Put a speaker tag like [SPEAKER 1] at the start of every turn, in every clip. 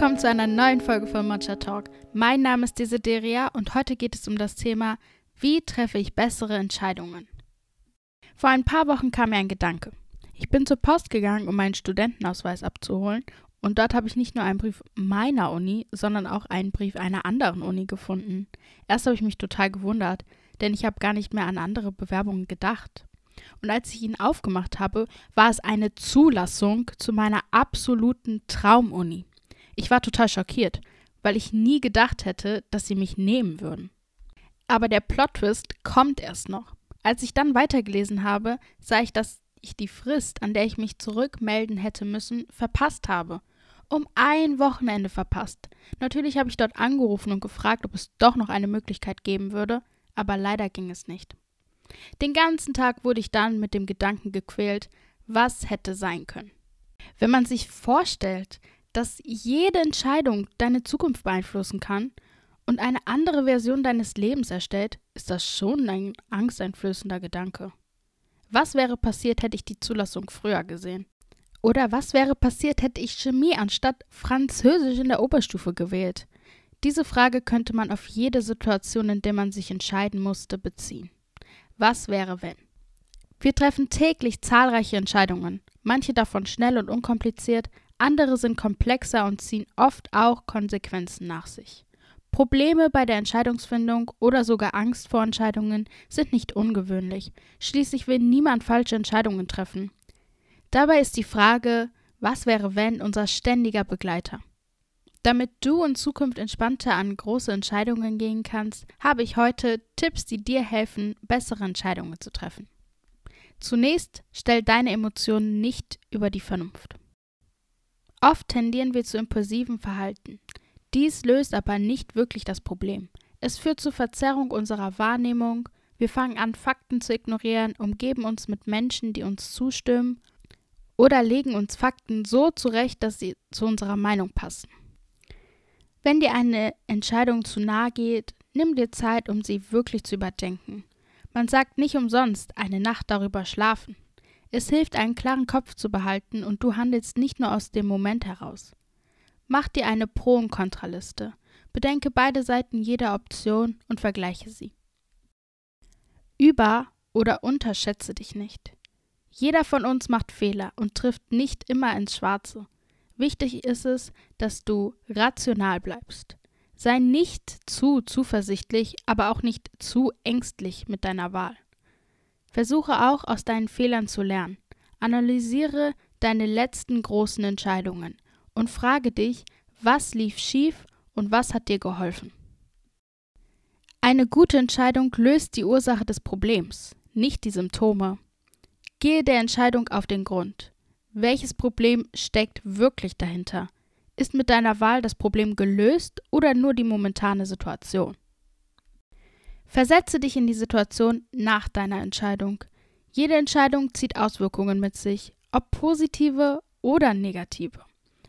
[SPEAKER 1] willkommen zu einer neuen Folge von Matcha Talk. Mein Name ist Desideria und heute geht es um das Thema, wie treffe ich bessere Entscheidungen? Vor ein paar Wochen kam mir ein Gedanke. Ich bin zur Post gegangen, um meinen Studentenausweis abzuholen und dort habe ich nicht nur einen Brief meiner Uni, sondern auch einen Brief einer anderen Uni gefunden. Erst habe ich mich total gewundert, denn ich habe gar nicht mehr an andere Bewerbungen gedacht. Und als ich ihn aufgemacht habe, war es eine Zulassung zu meiner absoluten Traumuni. Ich war total schockiert, weil ich nie gedacht hätte, dass sie mich nehmen würden. Aber der Plot-Twist kommt erst noch. Als ich dann weitergelesen habe, sah ich, dass ich die Frist, an der ich mich zurückmelden hätte müssen, verpasst habe. Um ein Wochenende verpasst. Natürlich habe ich dort angerufen und gefragt, ob es doch noch eine Möglichkeit geben würde, aber leider ging es nicht. Den ganzen Tag wurde ich dann mit dem Gedanken gequält, was hätte sein können. Wenn man sich vorstellt, dass jede Entscheidung deine Zukunft beeinflussen kann und eine andere Version deines Lebens erstellt, ist das schon ein angsteinflößender Gedanke. Was wäre passiert, hätte ich die Zulassung früher gesehen? Oder was wäre passiert, hätte ich Chemie anstatt Französisch in der Oberstufe gewählt? Diese Frage könnte man auf jede Situation, in der man sich entscheiden musste, beziehen. Was wäre, wenn? Wir treffen täglich zahlreiche Entscheidungen, manche davon schnell und unkompliziert, andere sind komplexer und ziehen oft auch Konsequenzen nach sich. Probleme bei der Entscheidungsfindung oder sogar Angst vor Entscheidungen sind nicht ungewöhnlich. Schließlich will niemand falsche Entscheidungen treffen. Dabei ist die Frage, was wäre wenn unser ständiger Begleiter? Damit du in Zukunft entspannter an große Entscheidungen gehen kannst, habe ich heute Tipps, die dir helfen, bessere Entscheidungen zu treffen. Zunächst stell deine Emotionen nicht über die Vernunft. Oft tendieren wir zu impulsivem Verhalten. Dies löst aber nicht wirklich das Problem. Es führt zur Verzerrung unserer Wahrnehmung, wir fangen an, Fakten zu ignorieren, umgeben uns mit Menschen, die uns zustimmen, oder legen uns Fakten so zurecht, dass sie zu unserer Meinung passen. Wenn dir eine Entscheidung zu nahe geht, nimm dir Zeit, um sie wirklich zu überdenken. Man sagt nicht umsonst eine Nacht darüber schlafen. Es hilft, einen klaren Kopf zu behalten und du handelst nicht nur aus dem Moment heraus. Mach dir eine Pro- und Kontraliste. Bedenke beide Seiten jeder Option und vergleiche sie. Über- oder unterschätze dich nicht. Jeder von uns macht Fehler und trifft nicht immer ins Schwarze. Wichtig ist es, dass du rational bleibst. Sei nicht zu zuversichtlich, aber auch nicht zu ängstlich mit deiner Wahl. Versuche auch aus deinen Fehlern zu lernen. Analysiere deine letzten großen Entscheidungen und frage dich, was lief schief und was hat dir geholfen. Eine gute Entscheidung löst die Ursache des Problems, nicht die Symptome. Gehe der Entscheidung auf den Grund. Welches Problem steckt wirklich dahinter? Ist mit deiner Wahl das Problem gelöst oder nur die momentane Situation? Versetze dich in die Situation nach deiner Entscheidung. Jede Entscheidung zieht Auswirkungen mit sich, ob positive oder negative.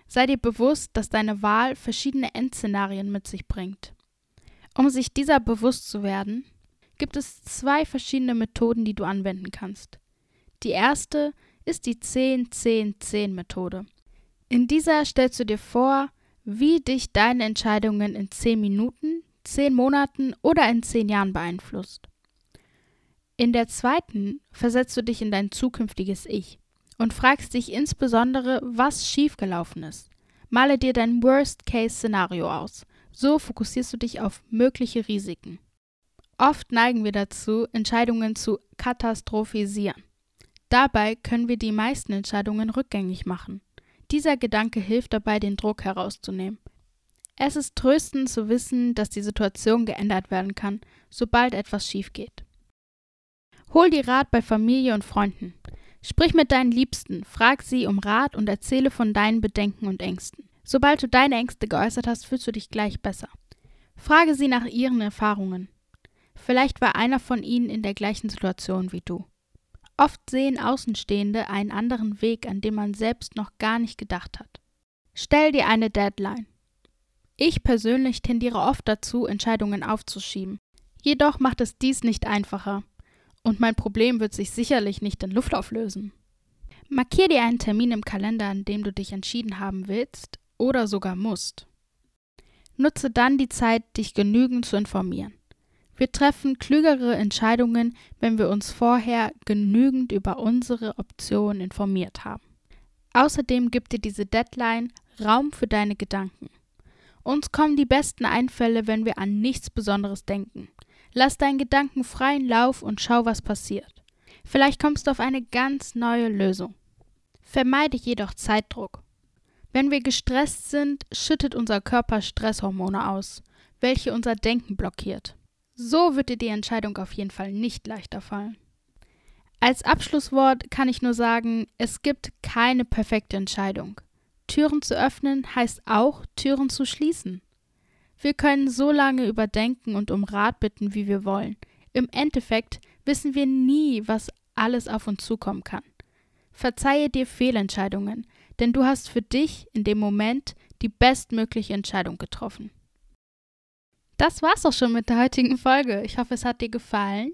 [SPEAKER 1] Sei dir bewusst, dass deine Wahl verschiedene Endszenarien mit sich bringt. Um sich dieser bewusst zu werden, gibt es zwei verschiedene Methoden, die du anwenden kannst. Die erste ist, die 10-10-10-Methode. In dieser stellst du dir vor, wie dich deine Entscheidungen in 10 Minuten, 10 Monaten oder in 10 Jahren beeinflusst. In der zweiten versetzt du dich in dein zukünftiges Ich und fragst dich insbesondere, was schiefgelaufen ist. Male dir dein Worst-Case-Szenario aus. So fokussierst du dich auf mögliche Risiken. Oft neigen wir dazu, Entscheidungen zu katastrophisieren. Dabei können wir die meisten Entscheidungen rückgängig machen. Dieser Gedanke hilft dabei, den Druck herauszunehmen. Es ist tröstend zu wissen, dass die Situation geändert werden kann, sobald etwas schief geht. Hol dir Rat bei Familie und Freunden. Sprich mit deinen Liebsten, frag sie um Rat und erzähle von deinen Bedenken und Ängsten. Sobald du deine Ängste geäußert hast, fühlst du dich gleich besser. Frage sie nach ihren Erfahrungen. Vielleicht war einer von ihnen in der gleichen Situation wie du. Oft sehen Außenstehende einen anderen Weg, an dem man selbst noch gar nicht gedacht hat. Stell dir eine Deadline. Ich persönlich tendiere oft dazu, Entscheidungen aufzuschieben. Jedoch macht es dies nicht einfacher. Und mein Problem wird sich sicherlich nicht in Luft auflösen. Markier dir einen Termin im Kalender, an dem du dich entschieden haben willst, oder sogar musst. Nutze dann die Zeit, dich genügend zu informieren. Wir treffen klügere Entscheidungen, wenn wir uns vorher genügend über unsere Optionen informiert haben. Außerdem gibt dir diese Deadline Raum für deine Gedanken. Uns kommen die besten Einfälle, wenn wir an nichts Besonderes denken. Lass deinen Gedanken freien Lauf und schau, was passiert. Vielleicht kommst du auf eine ganz neue Lösung. Vermeide jedoch Zeitdruck. Wenn wir gestresst sind, schüttet unser Körper Stresshormone aus, welche unser Denken blockiert. So wird dir die Entscheidung auf jeden Fall nicht leichter fallen. Als Abschlusswort kann ich nur sagen, es gibt keine perfekte Entscheidung. Türen zu öffnen heißt auch, Türen zu schließen. Wir können so lange überdenken und um Rat bitten, wie wir wollen. Im Endeffekt wissen wir nie, was alles auf uns zukommen kann. Verzeihe dir Fehlentscheidungen, denn du hast für dich in dem Moment die bestmögliche Entscheidung getroffen. Das war's auch schon mit der heutigen Folge. Ich hoffe, es hat dir gefallen.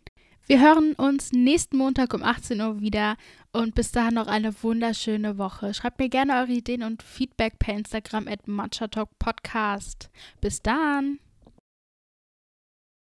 [SPEAKER 1] Wir hören uns nächsten Montag um 18 Uhr wieder und bis dahin noch eine wunderschöne Woche. Schreibt mir gerne eure Ideen und Feedback per Instagram at Matcha Podcast. Bis dann!